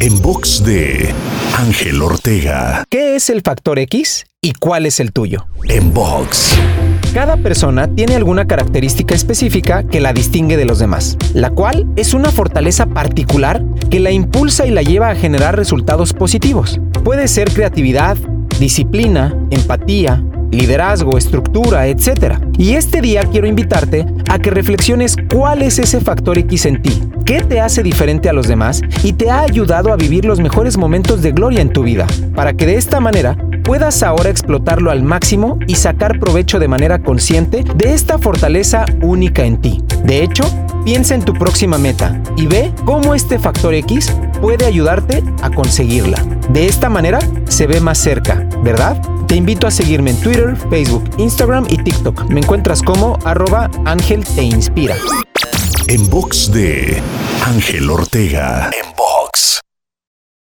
En box de Ángel Ortega. ¿Qué es el factor X y cuál es el tuyo? En box. Cada persona tiene alguna característica específica que la distingue de los demás, la cual es una fortaleza particular que la impulsa y la lleva a generar resultados positivos. Puede ser creatividad, disciplina, empatía, liderazgo, estructura, etc. Y este día quiero invitarte a que reflexiones cuál es ese factor X en ti, qué te hace diferente a los demás y te ha ayudado a vivir los mejores momentos de gloria en tu vida, para que de esta manera puedas ahora explotarlo al máximo y sacar provecho de manera consciente de esta fortaleza única en ti. De hecho, piensa en tu próxima meta y ve cómo este factor X puede ayudarte a conseguirla. De esta manera se ve más cerca, ¿verdad? Te invito a seguirme en Twitter, Facebook, Instagram y TikTok. Me encuentras como arroba Ángel Te Inspira. En box de Ángel Ortega. En box.